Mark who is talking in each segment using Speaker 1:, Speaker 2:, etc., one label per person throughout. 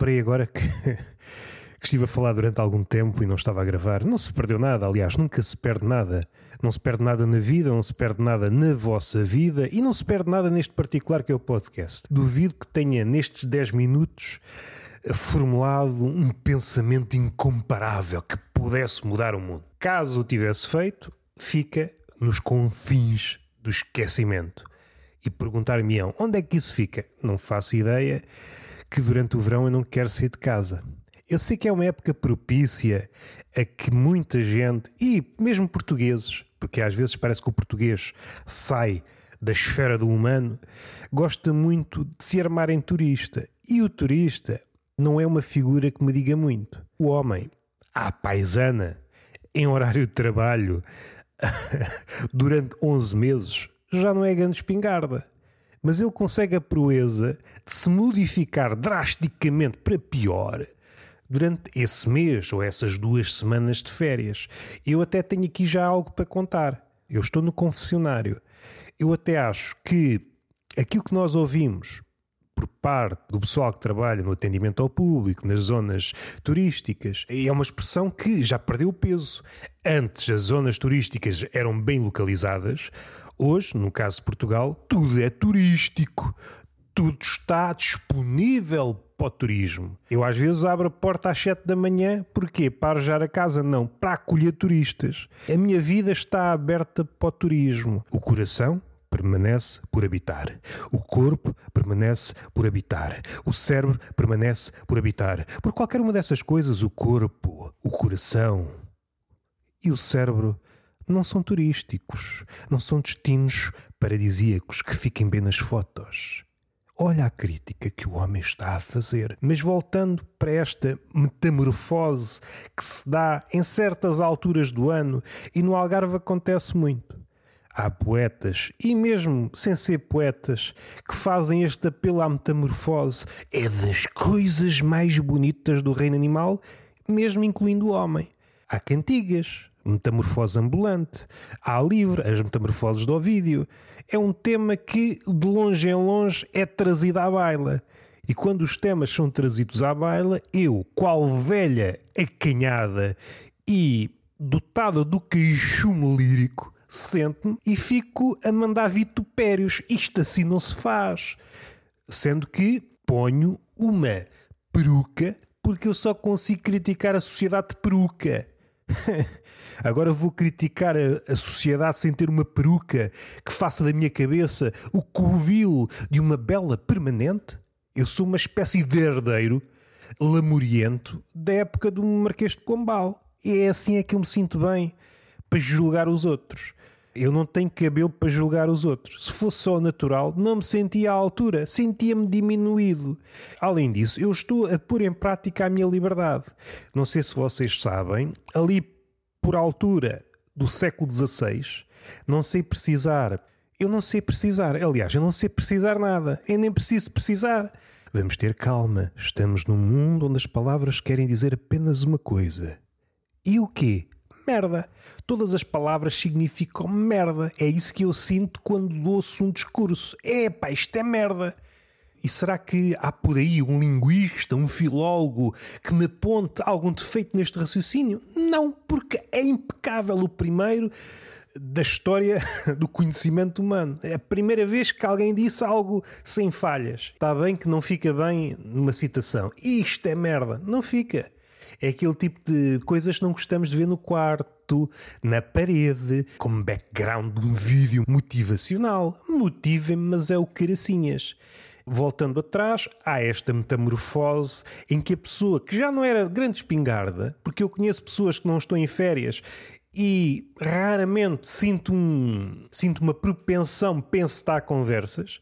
Speaker 1: reparei agora que, que estive a falar durante algum tempo e não estava a gravar. Não se perdeu nada, aliás, nunca se perde nada. Não se perde nada na vida, não se perde nada na vossa vida e não se perde nada neste particular que é o podcast. Duvido que tenha nestes 10 minutos formulado um pensamento incomparável que pudesse mudar o mundo. Caso o tivesse feito, fica nos confins do esquecimento. E perguntar-me-ão onde é que isso fica? Não faço ideia que durante o verão eu não quero sair de casa. Eu sei que é uma época propícia a que muita gente, e mesmo portugueses, porque às vezes parece que o português sai da esfera do humano, gosta muito de se armar em turista. E o turista não é uma figura que me diga muito. O homem, à paisana, em horário de trabalho, durante 11 meses, já não é grande espingarda mas ele consegue a proeza de se modificar drasticamente para pior durante esse mês ou essas duas semanas de férias. Eu até tenho aqui já algo para contar. Eu estou no confessionário. Eu até acho que aquilo que nós ouvimos por parte do pessoal que trabalha no atendimento ao público, nas zonas turísticas, é uma expressão que já perdeu peso. Antes as zonas turísticas eram bem localizadas, Hoje, no caso de Portugal, tudo é turístico. Tudo está disponível para o turismo. Eu às vezes abro a porta às 7 da manhã, porquê? Para arranjar a casa? Não, para acolher turistas. A minha vida está aberta para o turismo. O coração permanece por habitar. O corpo permanece por habitar. O cérebro permanece por habitar. Por qualquer uma dessas coisas, o corpo, o coração e o cérebro não são turísticos, não são destinos paradisíacos que fiquem bem nas fotos. Olha a crítica que o homem está a fazer. Mas voltando para esta metamorfose que se dá em certas alturas do ano e no Algarve acontece muito. Há poetas, e mesmo sem ser poetas, que fazem este apelo à metamorfose. É das coisas mais bonitas do reino animal, mesmo incluindo o homem. Há cantigas, Metamorfose ambulante, há livre, as metamorfoses do Ovídio. É um tema que, de longe em longe, é trazido à baila. E quando os temas são trazidos à baila, eu, qual velha acanhada e dotada do queixume lírico, sento-me e fico a mandar vitupérios. Isto assim não se faz. Sendo que ponho uma peruca porque eu só consigo criticar a sociedade de peruca. Agora vou criticar a, a, sociedade sem ter uma peruca que faça da minha cabeça o covil de uma bela permanente? Eu sou uma espécie de herdeiro lamuriento da época do Marquês de Pombal. E é assim é que eu me sinto bem para julgar os outros. Eu não tenho cabelo para julgar os outros. Se fosse só natural, não me sentia à altura, sentia-me diminuído. Além disso, eu estou a pôr em prática a minha liberdade. Não sei se vocês sabem, ali por altura do século XVI, não sei precisar. Eu não sei precisar. Aliás, eu não sei precisar nada. Eu nem preciso precisar. Vamos ter calma. Estamos num mundo onde as palavras querem dizer apenas uma coisa. E o quê? Merda. Todas as palavras significam merda. É isso que eu sinto quando ouço um discurso. É isto é merda. E será que há por aí um linguista, um filólogo que me aponte algum defeito neste raciocínio? Não, porque é impecável o primeiro da história do conhecimento humano. É a primeira vez que alguém disse algo sem falhas. Está bem que não fica bem numa citação. Isto é merda. Não fica. É aquele tipo de coisas que não gostamos de ver no quarto, na parede, como background de um vídeo motivacional. Motivem-me, mas é o caracinhas voltando atrás, há esta metamorfose em que a pessoa que já não era grande espingarda, porque eu conheço pessoas que não estão em férias e raramente sinto, um, sinto uma propensão penso a conversas.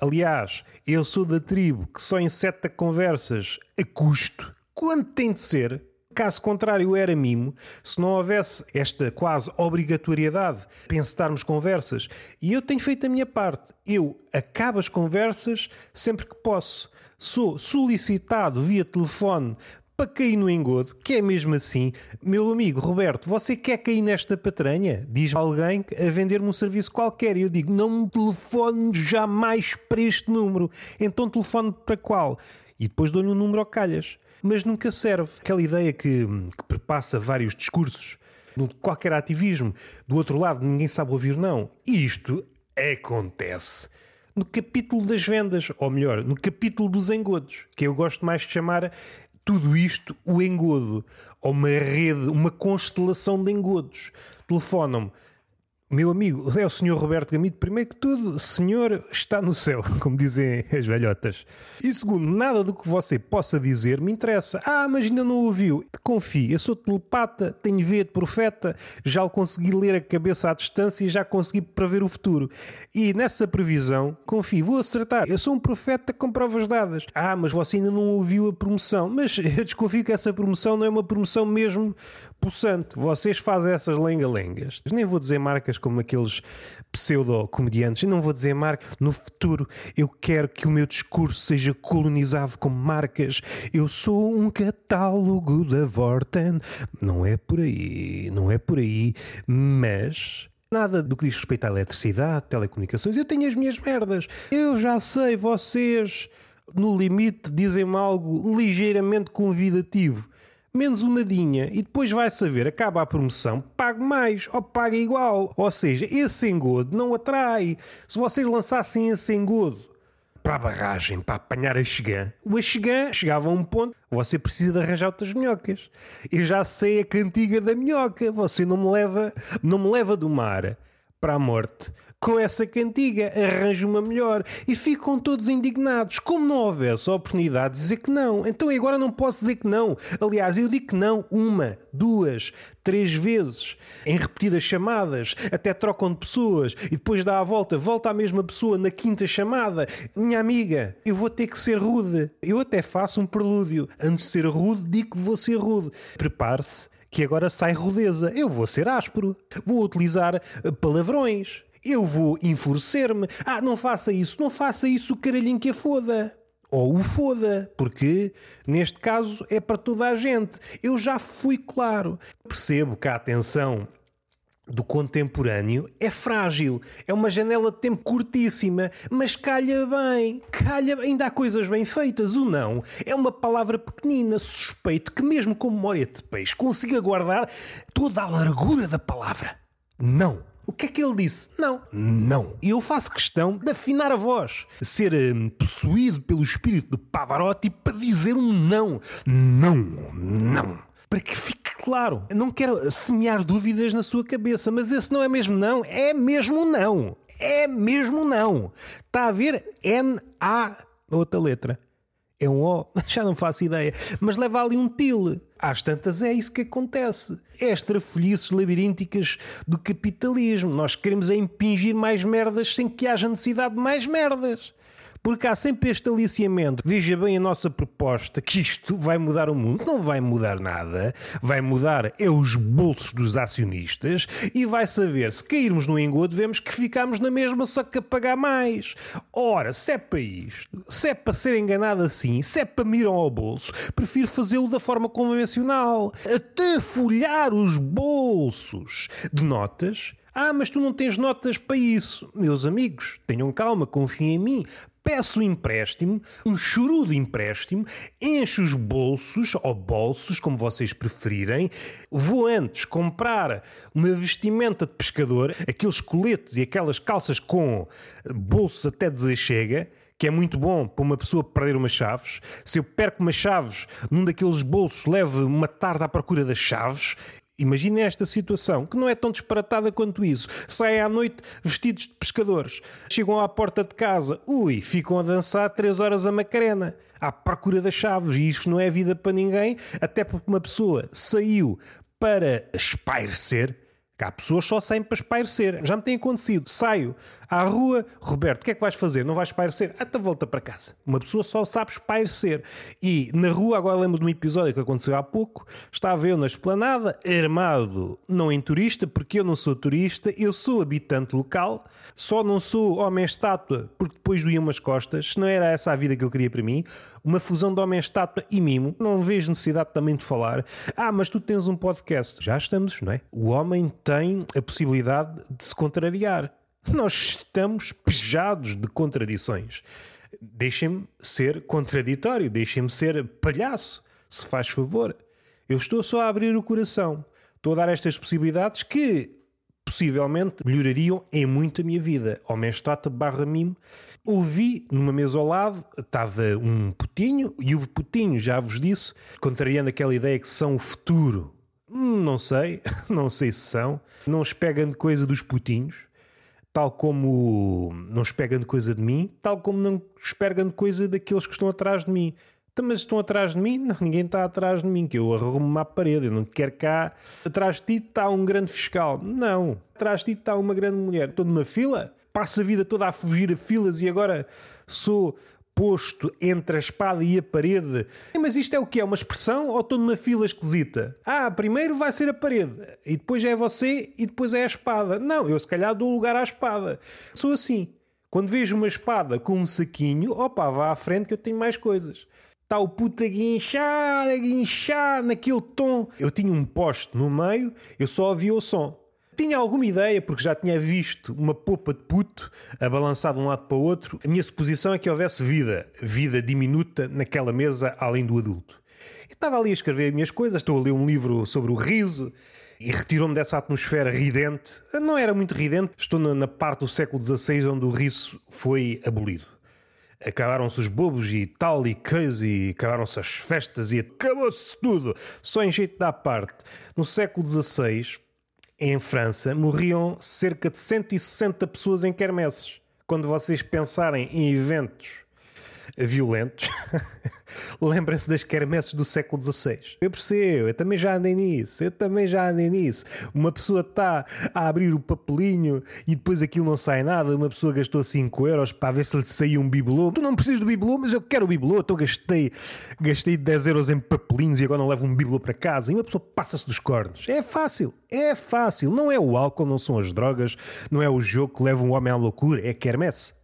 Speaker 1: Aliás, eu sou da tribo que só inseta conversas a custo, quando tem de ser, Caso contrário, era mimo se não houvesse esta quase obrigatoriedade de pensarmos conversas. E eu tenho feito a minha parte. Eu acabo as conversas sempre que posso. Sou solicitado via telefone para cair no engodo, que é mesmo assim. Meu amigo Roberto, você quer cair nesta patranha? Diz alguém a vender-me um serviço qualquer e eu digo, não me telefone jamais para este número. Então telefone para qual? E depois dou-lhe um número ao calhas. Mas nunca serve. Aquela ideia que, que perpassa vários discursos, qualquer ativismo, do outro lado ninguém sabe ouvir não. Isto acontece no capítulo das vendas, ou melhor, no capítulo dos engodos, que eu gosto mais de chamar tudo isto o engodo, ou uma rede, uma constelação de engodos. Telefonam-me meu amigo, é o senhor Roberto Gamito. Primeiro que tudo, senhor está no céu, como dizem as velhotas. E segundo, nada do que você possa dizer me interessa. Ah, mas ainda não ouviu. Confie, eu sou telepata, tenho veia de profeta, já o consegui ler a cabeça à distância e já consegui prever o futuro. E nessa previsão, confie, vou acertar. Eu sou um profeta com provas dadas. Ah, mas você ainda não ouviu a promoção. Mas eu desconfio que essa promoção não é uma promoção mesmo possante. Vocês fazem essas lenga-lengas. Nem vou dizer marcas como aqueles pseudo-comediantes. Não vou dizer marca. No futuro, eu quero que o meu discurso seja colonizado com marcas. Eu sou um catálogo da Vorten. Não é por aí, não é por aí, mas. Nada do que diz respeito à eletricidade, telecomunicações. Eu tenho as minhas merdas. Eu já sei, vocês, no limite, dizem-me algo ligeiramente convidativo menos um nadinha e depois vai saber, acaba a promoção, pago mais ou paga igual. Ou seja, esse engodo não atrai. Se vocês lançassem esse engodo para a barragem, para apanhar a chegã, o achegã chegava a um ponto, você precisa de arranjar outras minhocas. Eu já sei a cantiga da minhoca, você não me leva, não me leva do mar para a morte com essa cantiga, arranja uma melhor. E ficam todos indignados, como não houvesse a oportunidade de dizer que não. Então agora não posso dizer que não. Aliás, eu digo que não uma, duas, três vezes, em repetidas chamadas, até trocam de pessoas e depois dá a volta, volta à mesma pessoa na quinta chamada. Minha amiga, eu vou ter que ser rude. Eu até faço um prelúdio. Antes de ser rude, digo que vou ser rude. Prepare-se que agora sai rudeza. Eu vou ser áspero. Vou utilizar eh, palavrões. Eu vou enfurecer-me. Ah, não faça isso, não faça isso, caralhinho que a foda. Ou o foda, porque neste caso é para toda a gente. Eu já fui claro. Percebo que a atenção do contemporâneo é frágil, é uma janela de tempo curtíssima, mas calha bem, calha, ainda há coisas bem feitas. O não é uma palavra pequenina, suspeito que, mesmo com memória de peixe, consiga guardar toda a largura da palavra. Não. O que é que ele disse? Não. Não. E eu faço questão de afinar a voz, ser hum, possuído pelo espírito de Pavarotti para dizer um não. Não. Não. Para que fique claro. Não quero semear dúvidas na sua cabeça, mas esse não é mesmo não. É mesmo não. É mesmo não. Está a ver N-A, outra letra. É um O, já não faço ideia. Mas leva ali um til. Às tantas é isso que acontece. É as trafolhices labirínticas do capitalismo. Nós queremos é impingir mais merdas sem que haja necessidade de mais merdas. Porque há sempre este aliciamento. Veja bem a nossa proposta, que isto vai mudar o mundo. Não vai mudar nada. Vai mudar é os bolsos dos acionistas e vai saber se cairmos no engodo, vemos que ficamos na mesma, só que a pagar mais. Ora, se é para isto, se é para ser enganado assim, se é para ir ao bolso, prefiro fazê-lo da forma convencional. Até folhar os bolsos de notas ah, mas tu não tens notas para isso. Meus amigos, tenham calma, confiem em mim peço um empréstimo, um chorudo empréstimo, encho os bolsos, ou bolsos, como vocês preferirem, vou antes comprar uma vestimenta de pescador, aqueles coletes e aquelas calças com bolsos até dizer chega, que é muito bom para uma pessoa perder umas chaves. Se eu perco umas chaves num daqueles bolsos, levo uma tarde à procura das chaves Imaginem esta situação, que não é tão disparatada quanto isso. Saem à noite vestidos de pescadores. Chegam à porta de casa. Ui, ficam a dançar três horas a Macarena. À procura das chaves. E isto não é vida para ninguém, até porque uma pessoa saiu para espairecer, Que há pessoas só saem para espairecer. Já me tem acontecido. Saio à rua, Roberto, o que é que vais fazer? Não vais espairecer? Até volta para casa. Uma pessoa só sabe espairecer. E na rua, agora lembro de um episódio que aconteceu há pouco, estava eu na esplanada, armado, não em turista, porque eu não sou turista, eu sou habitante local, só não sou homem-estátua, porque depois doía umas costas, se não era essa a vida que eu queria para mim, uma fusão de homem-estátua e mimo, não vejo necessidade também de falar. Ah, mas tu tens um podcast. Já estamos, não é? O homem tem a possibilidade de se contrariar. Nós estamos pejados de contradições. Deixem-me ser contraditório, deixem-me ser palhaço, se faz favor. Eu estou só a abrir o coração. Estou a dar estas possibilidades que possivelmente melhorariam em muito a minha vida. Homem estátua barra mimo. Ouvi numa mesa ao lado, estava um putinho, e o putinho, já vos disse, contrariando aquela ideia que são o futuro. Não sei, não sei se são. Não os pegam de coisa dos putinhos, tal como não os pegam de coisa de mim, tal como não os pegam de coisa daqueles que estão atrás de mim. Então, mas estão atrás de mim? Não, ninguém está atrás de mim, que eu arrumo-me à parede, eu não quero cá. Atrás de ti está um grande fiscal. Não. Atrás de ti está uma grande mulher. Estou numa fila, passo a vida toda a fugir a filas e agora sou posto entre a espada e a parede. Mas isto é o que? É uma expressão ou estou numa fila esquisita? Ah, primeiro vai ser a parede, e depois é você, e depois é a espada. Não, eu se calhar dou lugar à espada. Sou assim. Quando vejo uma espada com um saquinho, opa, vá à frente que eu tenho mais coisas. Está o puto a guinchar, a guinchar naquele tom. Eu tinha um poste no meio, eu só ouvia o som. Tinha alguma ideia, porque já tinha visto uma popa de puto a balançar de um lado para o outro. A minha suposição é que houvesse vida, vida diminuta naquela mesa além do adulto. Eu estava ali a escrever as minhas coisas, estou a ler um livro sobre o riso e retirou-me dessa atmosfera ridente. Não era muito ridente, estou na parte do século XVI onde o riso foi abolido acabaram-se os bobos e tal e coisa, e acabaram-se as festas e acabou-se tudo. Só em jeito da parte. No século XVI, em França, morriam cerca de 160 pessoas em quermesses. Quando vocês pensarem em eventos violentos, lembrem-se das quermesses do século XVI. Eu percebo, eu também já andei nisso, eu também já andei nisso. Uma pessoa está a abrir o papelinho e depois aquilo não sai nada, uma pessoa gastou 5 euros para ver se lhe saiu um bibelô. Tu não precisas do bibelô, mas eu quero o bibelô, então gastei, gastei 10 euros em papelinhos e agora não levo um bibelô para casa. E uma pessoa passa-se dos cornos. É fácil, é fácil. Não é o álcool, não são as drogas, não é o jogo que leva um homem à loucura, é quermesse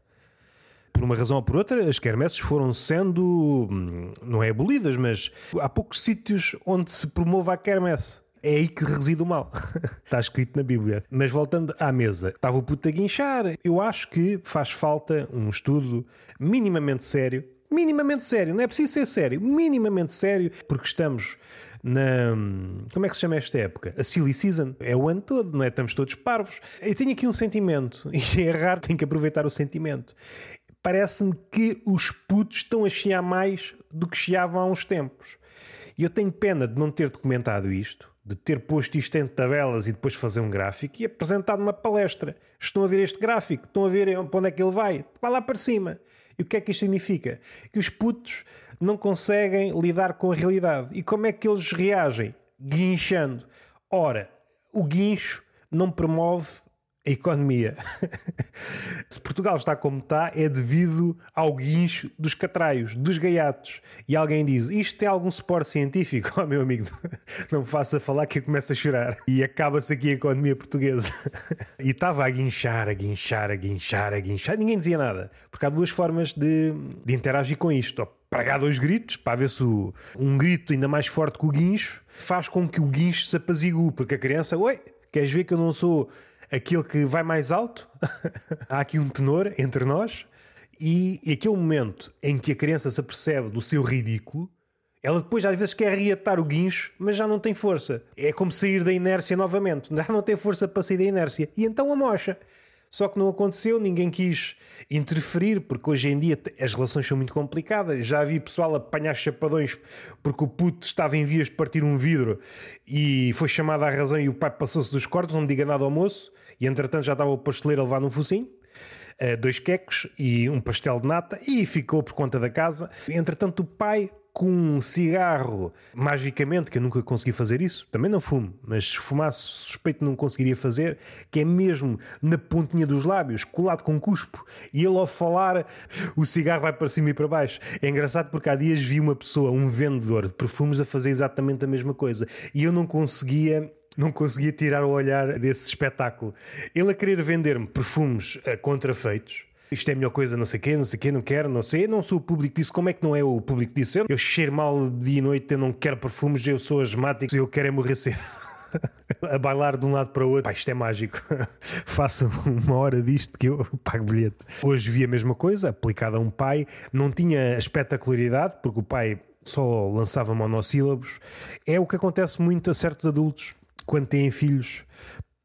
Speaker 1: por uma razão ou por outra, as quermesses foram sendo, hum, não é abolidas, mas há poucos sítios onde se promove a quermesse. É aí que reside o mal. Está escrito na Bíblia. Mas voltando à mesa, estava o puto a guinchar. Eu acho que faz falta um estudo minimamente sério. Minimamente sério, não é preciso ser sério, minimamente sério, porque estamos na. Como é que se chama esta época? A Silly Season. É o ano todo, não é? Estamos todos parvos. Eu tenho aqui um sentimento, e é raro, tenho que aproveitar o sentimento parece-me que os putos estão a chiar mais do que chiavam há uns tempos. E eu tenho pena de não ter documentado isto, de ter posto isto em tabelas e depois fazer um gráfico e apresentado uma palestra. Estão a ver este gráfico? Estão a ver para onde é que ele vai? Vai lá para cima. E o que é que isto significa? Que os putos não conseguem lidar com a realidade. E como é que eles reagem? Guinchando. Ora, o guincho não promove a economia. Se Portugal está como está, é devido ao guincho dos catraios, dos gaiatos. E alguém diz: Isto tem algum suporte científico? Oh, meu amigo, não faça falar que eu começo a chorar. E acaba-se aqui a economia portuguesa. E estava a guinchar, a guinchar, a guinchar, a guinchar. Ninguém dizia nada. Porque há duas formas de, de interagir com isto. Pregar dois gritos, para ver se o, um grito ainda mais forte que o guincho faz com que o guincho se apazigue. Porque a criança, oi, queres ver que eu não sou aquele que vai mais alto, há aqui um tenor entre nós, e, e aquele momento em que a criança se apercebe do seu ridículo, ela depois às vezes quer reatar o guincho, mas já não tem força. É como sair da inércia novamente, já não tem força para sair da inércia, e então a mocha. Só que não aconteceu, ninguém quis interferir, porque hoje em dia as relações são muito complicadas. Já vi pessoal apanhar chapadões porque o puto estava em vias de partir um vidro e foi chamado à razão e o pai passou-se dos cortes, não diga nada ao moço, e entretanto já estava o pasteleiro a levar num focinho. Uh, dois quecos e um pastel de nata e ficou por conta da casa. Entretanto, o pai com um cigarro, magicamente, que eu nunca consegui fazer isso, também não fumo, mas se fumasse, suspeito não conseguiria fazer, que é mesmo na pontinha dos lábios, colado com cuspo, e ele ao falar, o cigarro vai para cima e para baixo. É engraçado porque há dias vi uma pessoa, um vendedor de perfumes, a fazer exatamente a mesma coisa, e eu não conseguia não conseguia tirar o olhar desse espetáculo. Ele a querer vender-me perfumes uh, contrafeitos, isto é a melhor coisa, não sei o quê, não sei o quê, não quero, não sei. Eu não sou o público disso. Como é que não é o público disso? Eu, eu cheiro mal dia e noite, eu não quero perfumes, eu sou asmático, eu quero é morrer cedo. a bailar de um lado para o outro. Pá, isto é mágico. Façam uma hora disto que eu pago bilhete. Hoje vi a mesma coisa, aplicada a um pai. Não tinha espetacularidade, porque o pai só lançava monossílabos. É o que acontece muito a certos adultos quando têm filhos.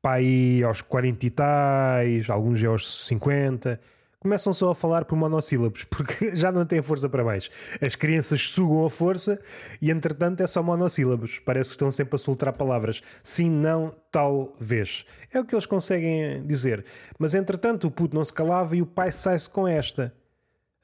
Speaker 1: Pai aos 40 e tais, alguns aos 50 começam só a falar por monossílabos, porque já não têm força para mais. As crianças sugam a força e, entretanto, é só monossílabos. Parece que estão sempre a soltar palavras. Sim, não, talvez. É o que eles conseguem dizer. Mas, entretanto, o puto não se calava e o pai sai-se com esta.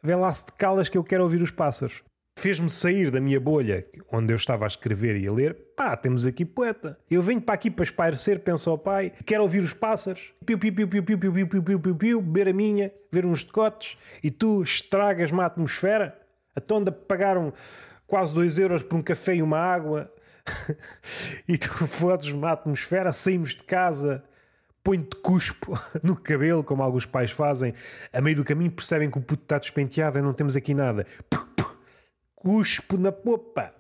Speaker 1: Vê lá se te calas que eu quero ouvir os pássaros fez-me sair da minha bolha, onde eu estava a escrever e a ler. Pá, temos aqui poeta. Eu venho para aqui para espairecer, penso ao pai, quero ouvir os pássaros, piu, piu, piu, piu, piu, piu, piu, piu, piu, piu, piu, beber a minha, ver uns decotes, e tu estragas-me a atmosfera? A tonda pagaram quase 2 euros por um café e uma água, e tu fodes-me a atmosfera, saímos de casa põe-te cuspo no cabelo, como alguns pais fazem. A meio do caminho percebem que o puto está despenteado e não temos aqui nada cuspo na popa.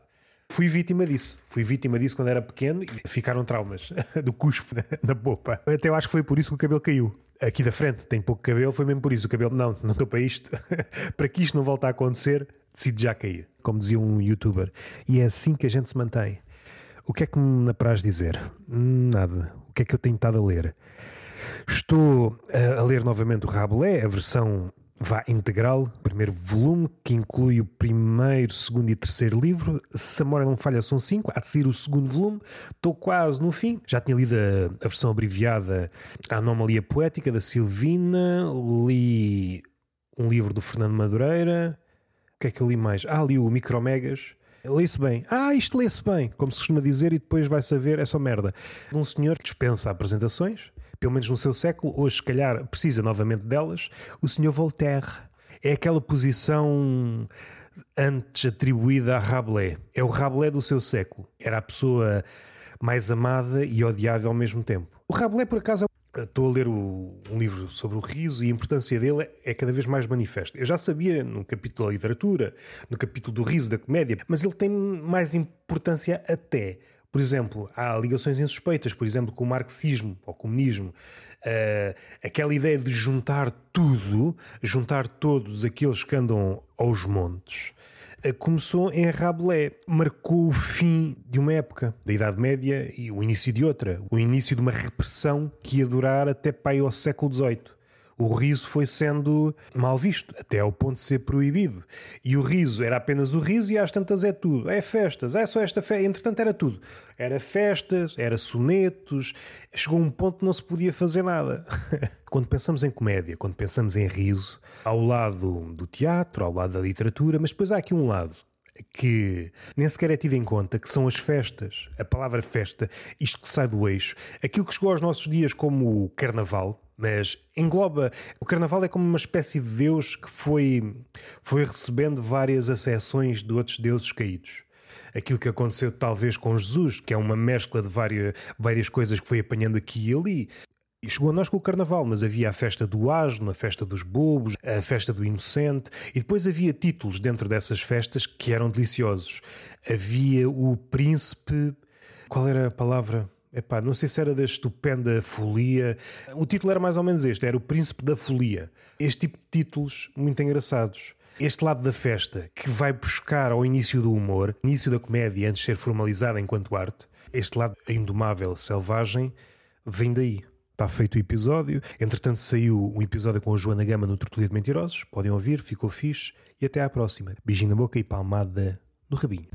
Speaker 1: Fui vítima disso. Fui vítima disso quando era pequeno e ficaram traumas do cuspo na popa. Até eu acho que foi por isso que o cabelo caiu. Aqui da frente tem pouco cabelo, foi mesmo por isso. O cabelo, não, não estou para isto. para que isto não volte a acontecer, decido já cair. Como dizia um youtuber. E é assim que a gente se mantém. O que é que me apraz dizer? Nada. O que é que eu tenho estado a ler? Estou a ler novamente o Rabelais, a versão vá integral, primeiro volume, que inclui o primeiro, segundo e terceiro livro. Se a não falha, são cinco. Há de ser o segundo volume. Estou quase no fim. Já tinha lido a, a versão abreviada A Anomalia Poética, da Silvina. Li um livro do Fernando Madureira. O que é que eu li mais? Ah, li o Micromegas. Lê-se bem. Ah, isto lê-se bem, como se costuma dizer, e depois vai saber, é só merda. Um senhor que dispensa apresentações, pelo menos no seu século, hoje se calhar precisa novamente delas, o senhor Voltaire. É aquela posição antes atribuída a Rabelais. É o Rabelais do seu século. Era a pessoa mais amada e odiada ao mesmo tempo. O Rabelais, por acaso, estou a ler o, um livro sobre o riso e a importância dele é cada vez mais manifesta. Eu já sabia no capítulo da literatura, no capítulo do riso, da comédia, mas ele tem mais importância até por exemplo, há ligações insuspeitas, por exemplo, com o marxismo ou comunismo. Uh, aquela ideia de juntar tudo, juntar todos aqueles que andam aos montes, uh, começou em Rabelais. Marcou o fim de uma época, da Idade Média e o início de outra. O início de uma repressão que ia durar até para ao século XVIII o riso foi sendo mal visto, até ao ponto de ser proibido. E o riso era apenas o riso e às tantas é tudo. É festas, é só esta festa. Entretanto, era tudo. Era festas, era sonetos. Chegou um ponto que não se podia fazer nada. quando pensamos em comédia, quando pensamos em riso, ao lado do teatro, ao lado da literatura, mas depois há aqui um lado que nem sequer é tido em conta, que são as festas. A palavra festa, isto que sai do eixo. Aquilo que chegou aos nossos dias como o carnaval, mas engloba. O Carnaval é como uma espécie de Deus que foi, foi recebendo várias acessões de outros deuses caídos. Aquilo que aconteceu talvez com Jesus, que é uma mescla de várias, várias coisas que foi apanhando aqui e ali. E chegou a nós com o Carnaval, mas havia a festa do asno, a festa dos bobos, a festa do inocente, e depois havia títulos dentro dessas festas que eram deliciosos. Havia o príncipe. Qual era a palavra? Epá, não sei se era da estupenda folia. O título era mais ou menos este: era O Príncipe da Folia. Este tipo de títulos muito engraçados. Este lado da festa, que vai buscar ao início do humor, início da comédia, antes de ser formalizada enquanto arte, este lado indomável, selvagem, vem daí. Está feito o episódio. Entretanto, saiu um episódio com a Joana Gama no Tortulia de Mentirosos. Podem ouvir, ficou fixe. E até à próxima. Beijinho na boca e palmada no rabinho.